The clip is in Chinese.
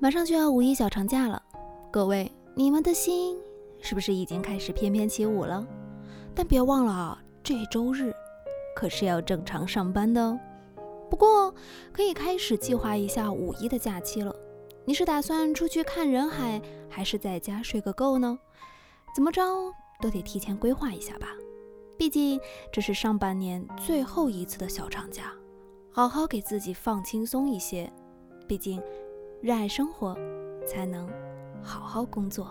马上就要五一小长假了，各位，你们的心是不是已经开始翩翩起舞了？但别忘了啊，这周日可是要正常上班的哦。不过可以开始计划一下五一的假期了。你是打算出去看人海，还是在家睡个够呢？怎么着都得提前规划一下吧。毕竟这是上半年最后一次的小长假，好好给自己放轻松一些。毕竟。热爱生活，才能好好工作。